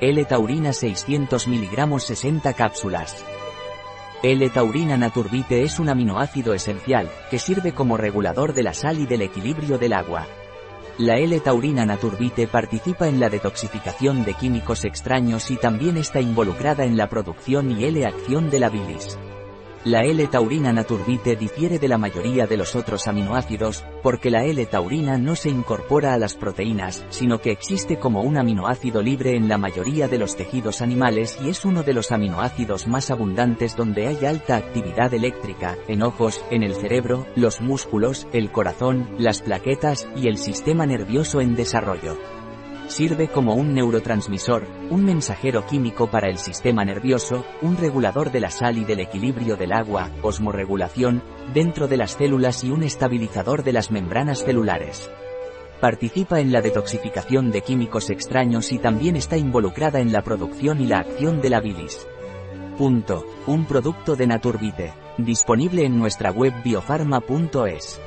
L-taurina 600 mg 60 cápsulas. L-taurina naturbite es un aminoácido esencial, que sirve como regulador de la sal y del equilibrio del agua. La L-taurina naturbite participa en la detoxificación de químicos extraños y también está involucrada en la producción y L-acción de la bilis. La L-taurina naturbite difiere de la mayoría de los otros aminoácidos, porque la L-taurina no se incorpora a las proteínas, sino que existe como un aminoácido libre en la mayoría de los tejidos animales y es uno de los aminoácidos más abundantes donde hay alta actividad eléctrica, en ojos, en el cerebro, los músculos, el corazón, las plaquetas y el sistema nervioso en desarrollo. Sirve como un neurotransmisor, un mensajero químico para el sistema nervioso, un regulador de la sal y del equilibrio del agua, osmorregulación, dentro de las células y un estabilizador de las membranas celulares. Participa en la detoxificación de químicos extraños y también está involucrada en la producción y la acción de la bilis. Punto. Un producto de Naturbite. Disponible en nuestra web biofarma.es.